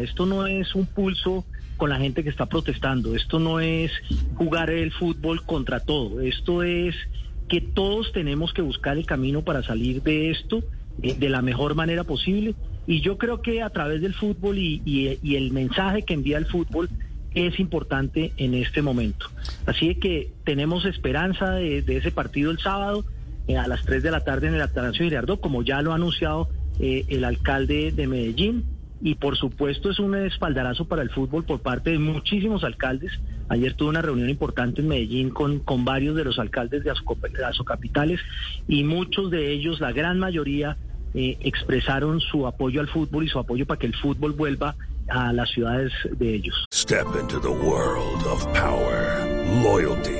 Esto no es un pulso con la gente que está protestando. Esto no es jugar el fútbol contra todo. Esto es que todos tenemos que buscar el camino para salir de esto eh, de la mejor manera posible. Y yo creo que a través del fútbol y, el mensaje que envía el fútbol es importante en este momento. Así que tenemos esperanza de, de ese partido el sábado eh, a las 3 de la tarde en el Atanasio Girardot, como ya lo ha anunciado eh, el alcalde de Medellín. Y por supuesto es un espaldarazo para el fútbol por parte de muchísimos alcaldes. Ayer tuve una reunión importante en Medellín con, con varios de los alcaldes de Asocapitales y muchos de ellos, la gran mayoría, eh, expresaron su apoyo al fútbol y su apoyo para que el fútbol vuelva a las ciudades de ellos. Step into the world of power, loyalty,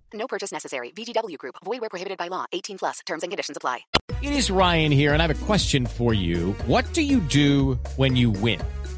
No purchase necessary. VGW Group. Void where prohibited by law. 18 plus. Terms and conditions apply. It is Ryan here, and I have a question for you. What do you do when you win?